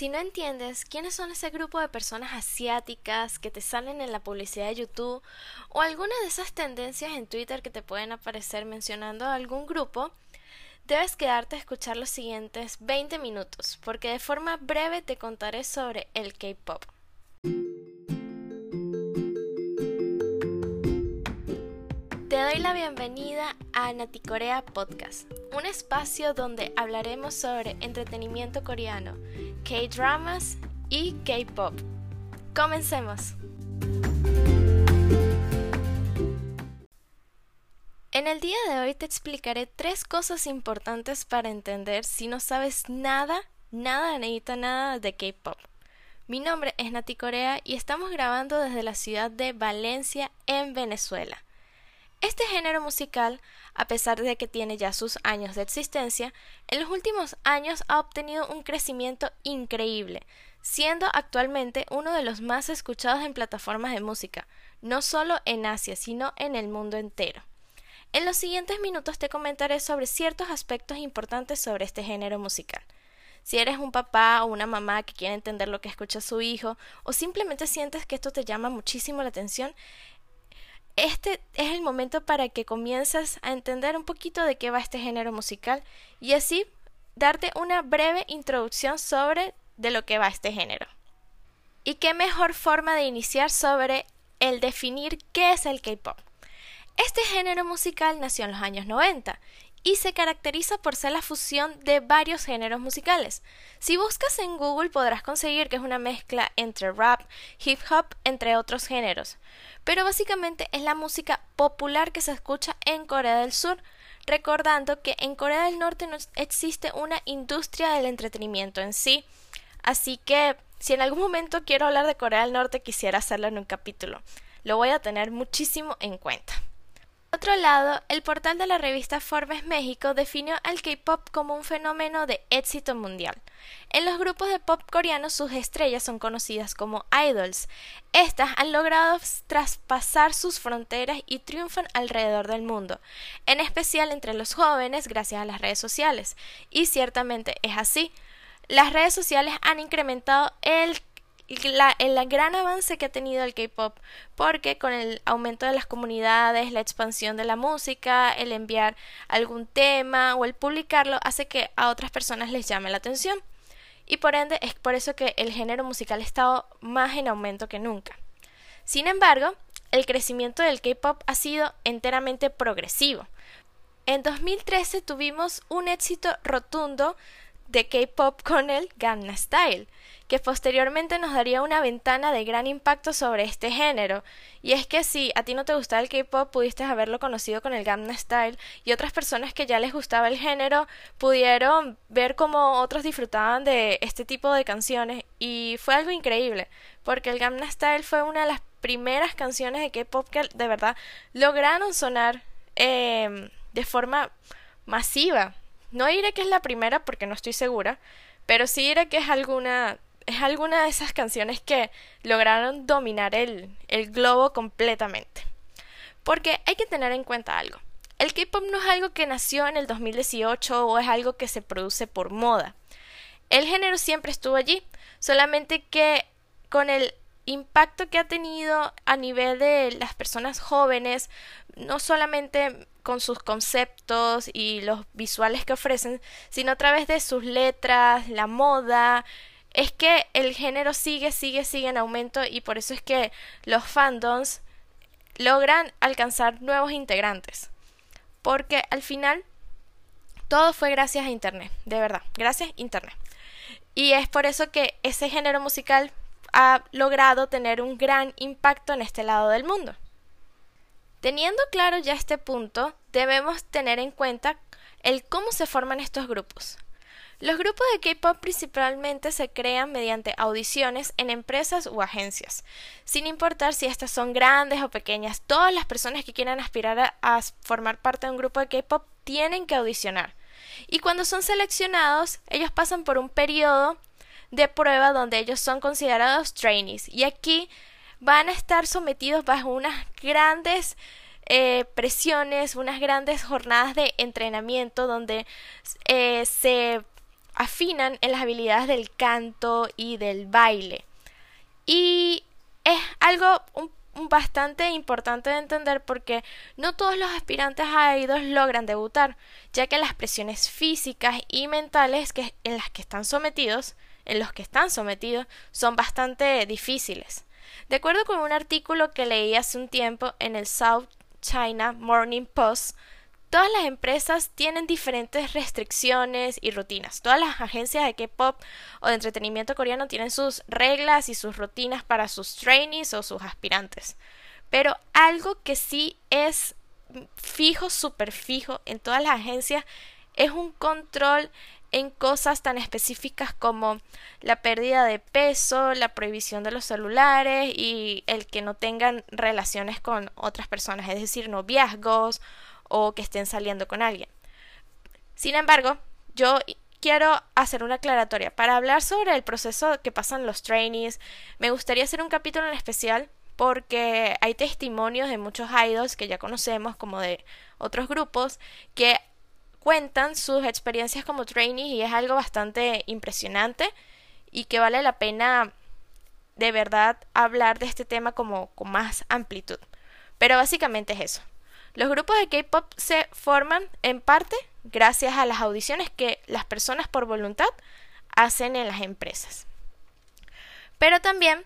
Si no entiendes quiénes son ese grupo de personas asiáticas que te salen en la publicidad de YouTube o alguna de esas tendencias en Twitter que te pueden aparecer mencionando algún grupo, debes quedarte a escuchar los siguientes 20 minutos, porque de forma breve te contaré sobre el K-Pop. Te doy la bienvenida a Naticorea Podcast, un espacio donde hablaremos sobre entretenimiento coreano, K-dramas y K-pop. Comencemos. En el día de hoy te explicaré tres cosas importantes para entender si no sabes nada, nada, necesita nada de K-pop. Mi nombre es Nati Corea y estamos grabando desde la ciudad de Valencia, en Venezuela. Este género musical, a pesar de que tiene ya sus años de existencia, en los últimos años ha obtenido un crecimiento increíble, siendo actualmente uno de los más escuchados en plataformas de música, no solo en Asia, sino en el mundo entero. En los siguientes minutos te comentaré sobre ciertos aspectos importantes sobre este género musical. Si eres un papá o una mamá que quiere entender lo que escucha su hijo o simplemente sientes que esto te llama muchísimo la atención, este es el momento para que comiences a entender un poquito de qué va este género musical y así darte una breve introducción sobre de lo que va este género. Y qué mejor forma de iniciar sobre el definir qué es el K-pop. Este género musical nació en los años 90 y se caracteriza por ser la fusión de varios géneros musicales. Si buscas en Google podrás conseguir que es una mezcla entre rap, hip hop, entre otros géneros. Pero básicamente es la música popular que se escucha en Corea del Sur, recordando que en Corea del Norte no existe una industria del entretenimiento en sí. Así que si en algún momento quiero hablar de Corea del Norte quisiera hacerlo en un capítulo. Lo voy a tener muchísimo en cuenta. Otro lado, el portal de la revista Forbes México definió al K-pop como un fenómeno de éxito mundial. En los grupos de pop coreanos sus estrellas son conocidas como idols. Estas han logrado traspasar sus fronteras y triunfan alrededor del mundo, en especial entre los jóvenes gracias a las redes sociales. Y ciertamente es así. Las redes sociales han incrementado el el gran avance que ha tenido el K-pop, porque con el aumento de las comunidades, la expansión de la música, el enviar algún tema o el publicarlo hace que a otras personas les llame la atención. Y por ende es por eso que el género musical ha estado más en aumento que nunca. Sin embargo, el crecimiento del K-pop ha sido enteramente progresivo. En 2013 tuvimos un éxito rotundo de K-pop con el Gangnam Style, que posteriormente nos daría una ventana de gran impacto sobre este género. Y es que si a ti no te gustaba el K-pop, pudiste haberlo conocido con el Gangnam Style y otras personas que ya les gustaba el género pudieron ver cómo otros disfrutaban de este tipo de canciones y fue algo increíble, porque el Gangnam Style fue una de las primeras canciones de K-pop que de verdad lograron sonar em, de forma masiva. No diré que es la primera porque no estoy segura, pero sí diré que es alguna es alguna de esas canciones que lograron dominar el, el globo completamente. Porque hay que tener en cuenta algo. El K-pop no es algo que nació en el 2018 o es algo que se produce por moda. El género siempre estuvo allí, solamente que con el impacto que ha tenido a nivel de las personas jóvenes, no solamente con sus conceptos y los visuales que ofrecen, sino a través de sus letras, la moda, es que el género sigue, sigue, sigue en aumento y por eso es que los fandoms logran alcanzar nuevos integrantes. Porque al final todo fue gracias a Internet, de verdad, gracias Internet. Y es por eso que ese género musical ha logrado tener un gran impacto en este lado del mundo. Teniendo claro ya este punto, debemos tener en cuenta el cómo se forman estos grupos. Los grupos de K-pop principalmente se crean mediante audiciones en empresas u agencias, sin importar si estas son grandes o pequeñas. Todas las personas que quieran aspirar a, formar parte de un grupo de K-pop tienen que audicionar. Y cuando son seleccionados, ellos pasan por un periodo de prueba donde ellos son considerados trainees. Y aquí van a estar sometidos bajo unas grandes eh, presiones, unas grandes jornadas de entrenamiento donde eh, se afinan en las habilidades del canto y del baile. Y es algo bastante importante de entender porque no todos los aspirantes a idols logran debutar, ya que las presiones físicas y mentales que, en las que están sometidos, en los que están sometidos, son bastante difíciles. De acuerdo con un artículo que leí hace un tiempo en el South China Morning Post, todas las empresas tienen diferentes restricciones y rutinas. Todas las agencias de K-pop o de entretenimiento coreano tienen sus reglas y sus rutinas para sus trainees o sus aspirantes. Pero algo que sí es fijo, súper fijo en todas las agencias es un control en cosas tan específicas como la pérdida de peso, la prohibición de los celulares y el que no tengan relaciones con otras personas, es decir, noviazgos o que estén saliendo con alguien. Sin embargo, yo quiero hacer una aclaratoria. Para hablar sobre el proceso que pasan los trainees, me gustaría hacer un capítulo en especial porque hay testimonios de muchos idols que ya conocemos, como de otros grupos, que cuentan sus experiencias como trainees y es algo bastante impresionante y que vale la pena de verdad hablar de este tema como con más amplitud. Pero básicamente es eso. Los grupos de K-pop se forman en parte gracias a las audiciones que las personas por voluntad hacen en las empresas. Pero también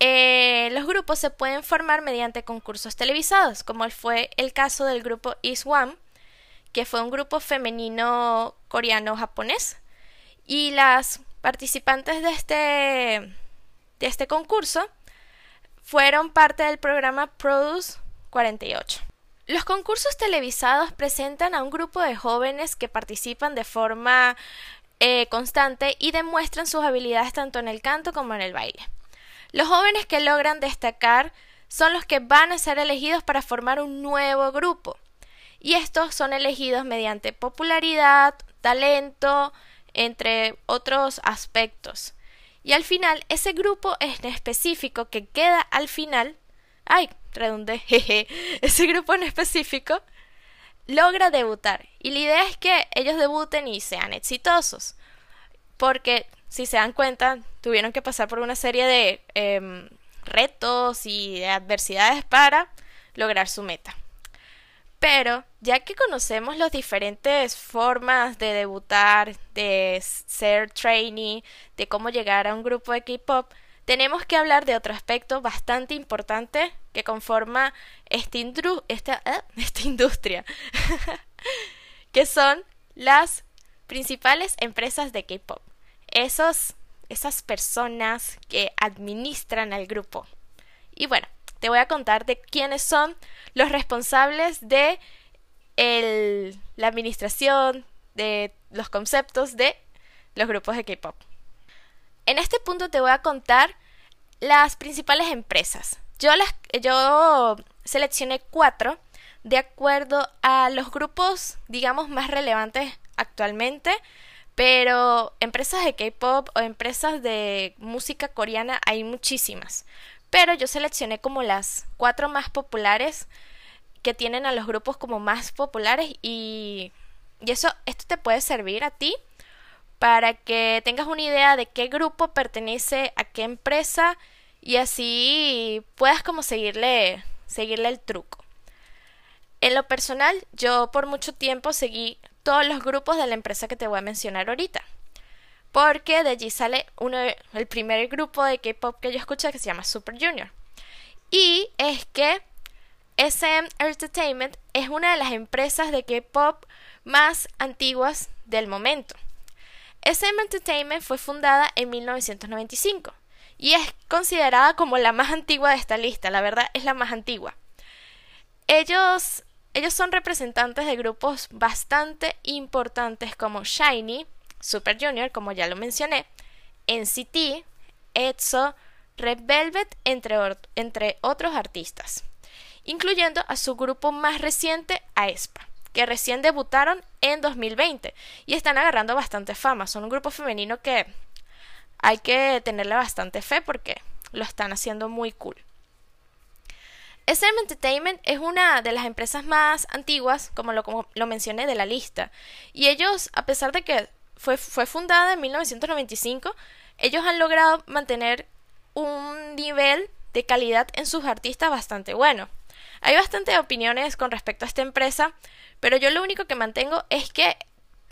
eh, los grupos se pueden formar mediante concursos televisados, como fue el caso del grupo Is One, que fue un grupo femenino coreano-japonés. Y las participantes de este, de este concurso fueron parte del programa Produce 48. Los concursos televisados presentan a un grupo de jóvenes que participan de forma eh, constante y demuestran sus habilidades tanto en el canto como en el baile. Los jóvenes que logran destacar son los que van a ser elegidos para formar un nuevo grupo. Y estos son elegidos mediante popularidad, talento, entre otros aspectos. Y al final, ese grupo en específico que queda al final, ay, redundé, jeje, ese grupo en específico logra debutar. Y la idea es que ellos debuten y sean exitosos. Porque, si se dan cuenta, tuvieron que pasar por una serie de em, retos y de adversidades para lograr su meta. Pero, ya que conocemos las diferentes formas de debutar, de ser trainee, de cómo llegar a un grupo de K-pop, tenemos que hablar de otro aspecto bastante importante que conforma esta, esta, esta industria, que son las principales empresas de K-Pop. Esos, esas personas que administran al grupo. Y bueno, te voy a contar de quiénes son los responsables de la administración de los conceptos de los grupos de K-Pop. En este punto te voy a contar las principales empresas. Yo, las, yo seleccioné cuatro de acuerdo a los grupos, digamos, más relevantes actualmente. Pero empresas de K-pop o empresas de música coreana hay muchísimas. Pero yo seleccioné como las cuatro más populares que tienen a los grupos como más populares y, y eso, esto te puede servir a ti para que tengas una idea de qué grupo pertenece a qué empresa y así puedas como seguirle, seguirle el truco. En lo personal, yo por mucho tiempo seguí todos los grupos de la empresa que te voy a mencionar ahorita. Porque de allí sale uno, el primer grupo de K-pop que yo escuché que se llama Super Junior. Y es que SM Entertainment es una de las empresas de K-pop más antiguas del momento. SM Entertainment fue fundada en 1995 y es considerada como la más antigua de esta lista, la verdad es la más antigua. Ellos, ellos son representantes de grupos bastante importantes como Shiny, Super Junior, como ya lo mencioné, NCT, EXO, Red Velvet, entre, entre otros artistas, incluyendo a su grupo más reciente, aespa que recién debutaron en 2020 y están agarrando bastante fama. Son un grupo femenino que hay que tenerle bastante fe porque lo están haciendo muy cool. SM Entertainment es una de las empresas más antiguas, como lo, mencioné, de la lista. Y ellos, a pesar de que fue, fue fundada en 1995. Ellos han logrado mantener un nivel de calidad en sus artistas bastante bueno. Hay bastantes opiniones con respecto a esta empresa, pero yo lo único que mantengo es que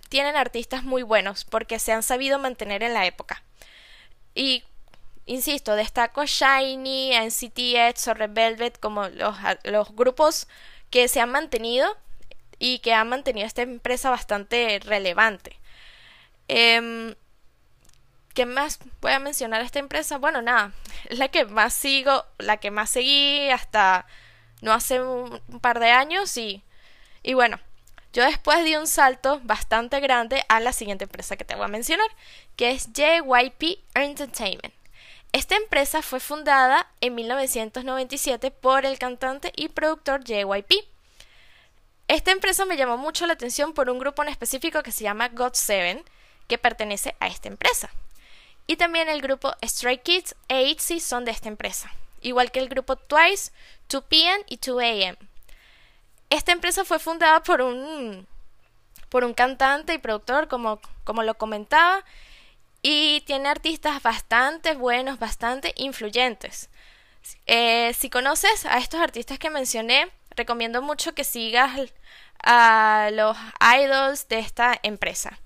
tienen artistas muy buenos porque se han sabido mantener en la época. Y insisto, destaco Shiny, NCT Edge o Red Velvet como los, grupos que se han mantenido y que han mantenido esta empresa bastante relevante. Eh, ¿Qué más voy a mencionar esta empresa? Bueno, nada, es la que más sigo, la que más seguí hasta no hace un, par de años y, y bueno, yo después di un salto bastante grande a la siguiente empresa que te voy a mencionar, que es JYP Entertainment. Esta empresa fue fundada en 1997 por el cantante y productor JYP. Esta empresa me llamó mucho la atención por un grupo en específico que se llama God7, que pertenece a esta empresa. Y también el grupo Stray Kids e ITZY son de esta empresa, igual que el grupo Twice, 2PM y 2AM. Esta empresa fue fundada por un, por un cantante y productor, como, como lo comentaba, y tiene artistas bastante buenos, bastante influyentes. Eh, si conoces a estos artistas que mencioné, recomiendo mucho que sigas a los idols de esta empresa,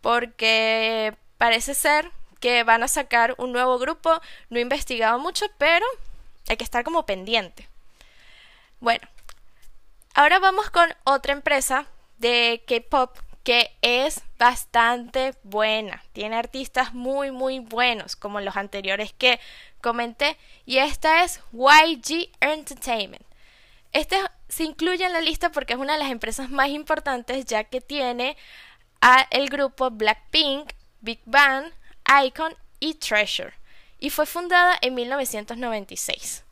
porque parece ser que van a sacar un nuevo grupo, no he investigado mucho, pero hay que estar como pendiente. Bueno, ahora vamos con otra empresa de K-Pop que es bastante buena. Tiene artistas muy muy buenos como los anteriores que comenté y esta es YG Entertainment. Este se incluye en la lista porque es una de las empresas más importantes ya que tiene a el grupo Blackpink, Big Bang, Icon y Treasure y fue fundada en 1996.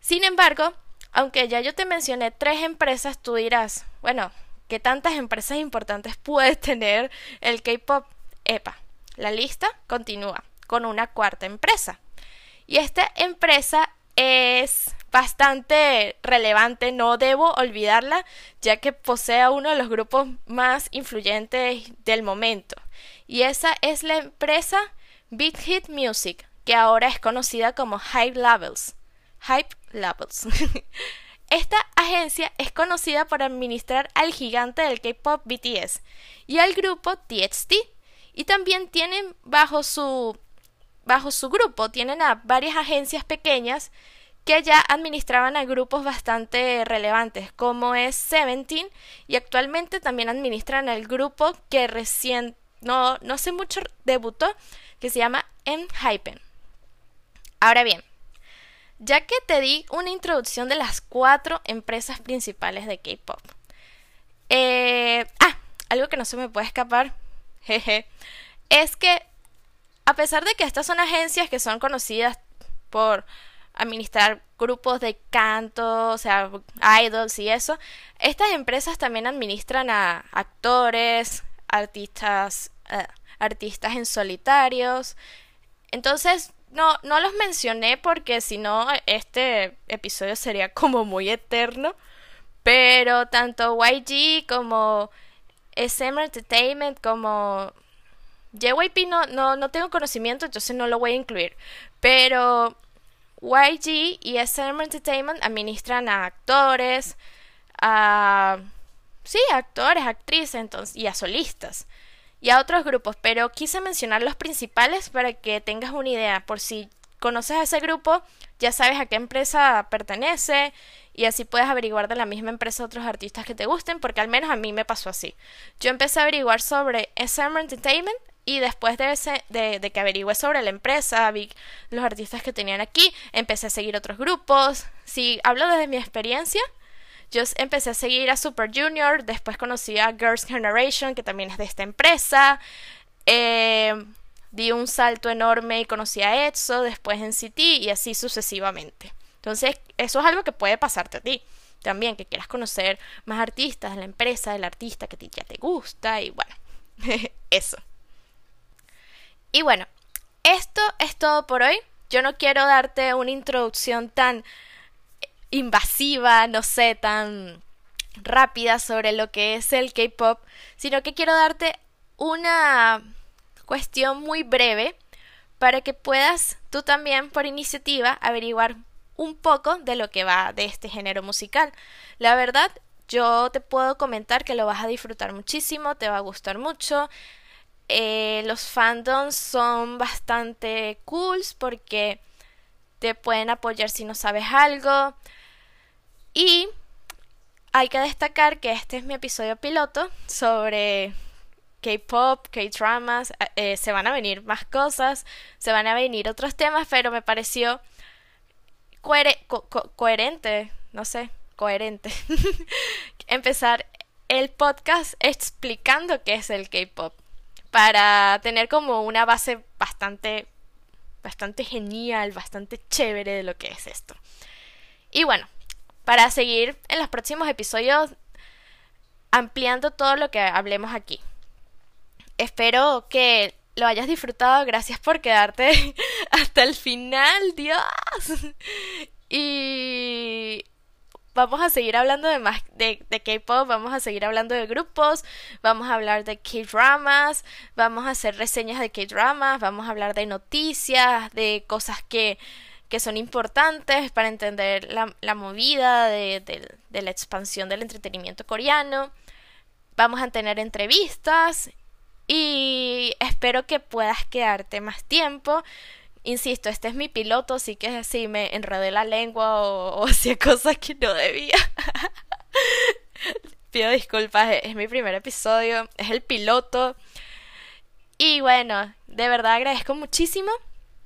Sin embargo, aunque ya yo te mencioné tres empresas, tú dirás, bueno, ¿qué tantas empresas importantes puede tener el K-Pop? Epa, la lista continúa con una cuarta empresa. Y esta empresa es bastante relevante, no debo olvidarla, ya que posee uno de los grupos más influyentes del momento. Y esa es la empresa Big Hit Music, que ahora es conocida como Hype Levels. Hype Levels. Esta agencia es conocida por administrar al gigante del K-pop BTS y al grupo TXT. Y también tienen bajo su bajo su grupo tienen a varias agencias pequeñas que ya administraban a grupos bastante relevantes como es Seventeen y actualmente también administran el grupo que recién no, no sé mucho debutó que se llama Enhypen. Ahora bien, ya que te di una introducción de las cuatro empresas principales de K-Pop. Eh, ah, algo que no se me puede escapar, jeje, es que a pesar de que estas son agencias que son conocidas por administrar grupos de canto, o sea, idols y eso, estas empresas también administran a actores, artistas, eh, artistas en solitarios. Entonces, no, no los mencioné porque si no, este episodio sería como muy eterno. Pero tanto YG como SM Entertainment como JYP no, no, no tengo conocimiento, entonces no lo voy a incluir. Pero YG y SM Entertainment administran a actores, a... Sí, actores, actrices entonces, y a solistas y a otros grupos, pero quise mencionar los principales para que tengas una idea. Por si conoces a ese grupo, ya sabes a qué empresa pertenece y así puedes averiguar de la misma empresa otros artistas que te gusten, porque al menos a mí me pasó así. Yo empecé a averiguar sobre SM Entertainment y después de, ese, de, de que averigüé sobre la empresa, vi los artistas que tenían aquí, empecé a seguir otros grupos. Si hablo desde mi experiencia, yo empecé a seguir a Super Junior, después conocí a Girls' Generation, que también es de esta empresa. Eh, di un salto enorme y conocí a EXO, después en City y así sucesivamente. Entonces, eso es algo que puede pasarte a ti. También que quieras conocer más artistas de la empresa, del artista que ya te gusta y bueno, eso. Y bueno, esto es todo por hoy. Yo no quiero darte una introducción tan invasiva, no sé, tan rápida sobre lo que es el K-Pop, sino que quiero darte una cuestión muy breve para que puedas tú también por iniciativa averiguar un poco de lo que va de este género musical. La verdad, yo te puedo comentar que lo vas a disfrutar muchísimo, te va a gustar mucho. Eh, los fandoms son bastante cools porque te pueden apoyar si no sabes algo. Y hay que destacar que este es mi episodio piloto sobre K-pop, K-dramas. Eh, se van a venir más cosas, se van a venir otros temas, pero me pareció coherente, no sé, coherente, empezar el podcast explicando qué es el K-pop para tener como una base bastante bastante genial, bastante chévere de lo que es esto. Y bueno, para seguir en los próximos episodios ampliando todo lo que hablemos aquí. Espero que lo hayas disfrutado. Gracias por quedarte hasta el final, Dios. Y vamos a seguir hablando de más de, K-pop, vamos a seguir hablando de grupos, vamos a hablar de K-dramas, vamos a hacer reseñas de K-dramas, vamos a hablar de noticias, de cosas que, que son importantes para entender la, movida de, la expansión del entretenimiento coreano. Vamos a tener entrevistas y espero que puedas quedarte más tiempo. Insisto, este es mi piloto, así que si me enredé la lengua o, hacía cosas que no debía. Pido disculpas, es mi primer episodio, es el piloto. Y bueno, de verdad agradezco muchísimo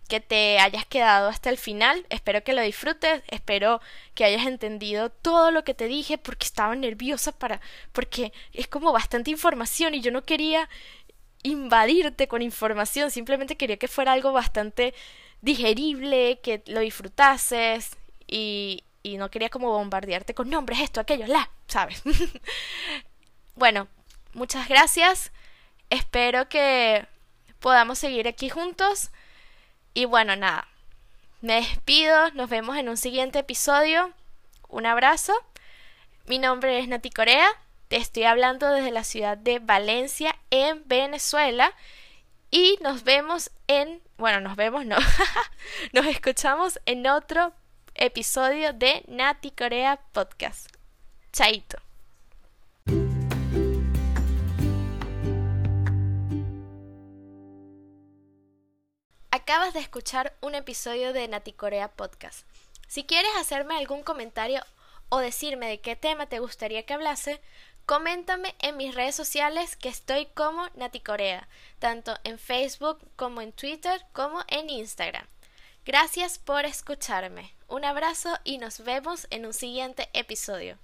que te hayas quedado hasta el final. Espero que lo disfrutes, espero que hayas entendido todo lo que te dije porque estaba nerviosa para porque es como bastante información y yo no quería invadirte con información, simplemente quería que fuera algo bastante digerible, que lo disfrutases y, y no quería como bombardearte con nombres, esto, aquello, la, ¿sabes? bueno, muchas gracias, espero que podamos seguir aquí juntos y bueno, nada, me despido, nos vemos en un siguiente episodio, un abrazo, mi nombre es Nati Corea te estoy hablando desde la ciudad de Valencia, en Venezuela. Y nos vemos en... Bueno, nos vemos, no. nos escuchamos en otro episodio de Nati Corea Podcast. Chaito. Acabas de escuchar un episodio de Nati Corea Podcast. Si quieres hacerme algún comentario o decirme de qué tema te gustaría que hablase, Coméntame en mis redes sociales que estoy como Nati Corea, tanto en Facebook como en Twitter como en Instagram. Gracias por escucharme. Un abrazo y nos vemos en un siguiente episodio.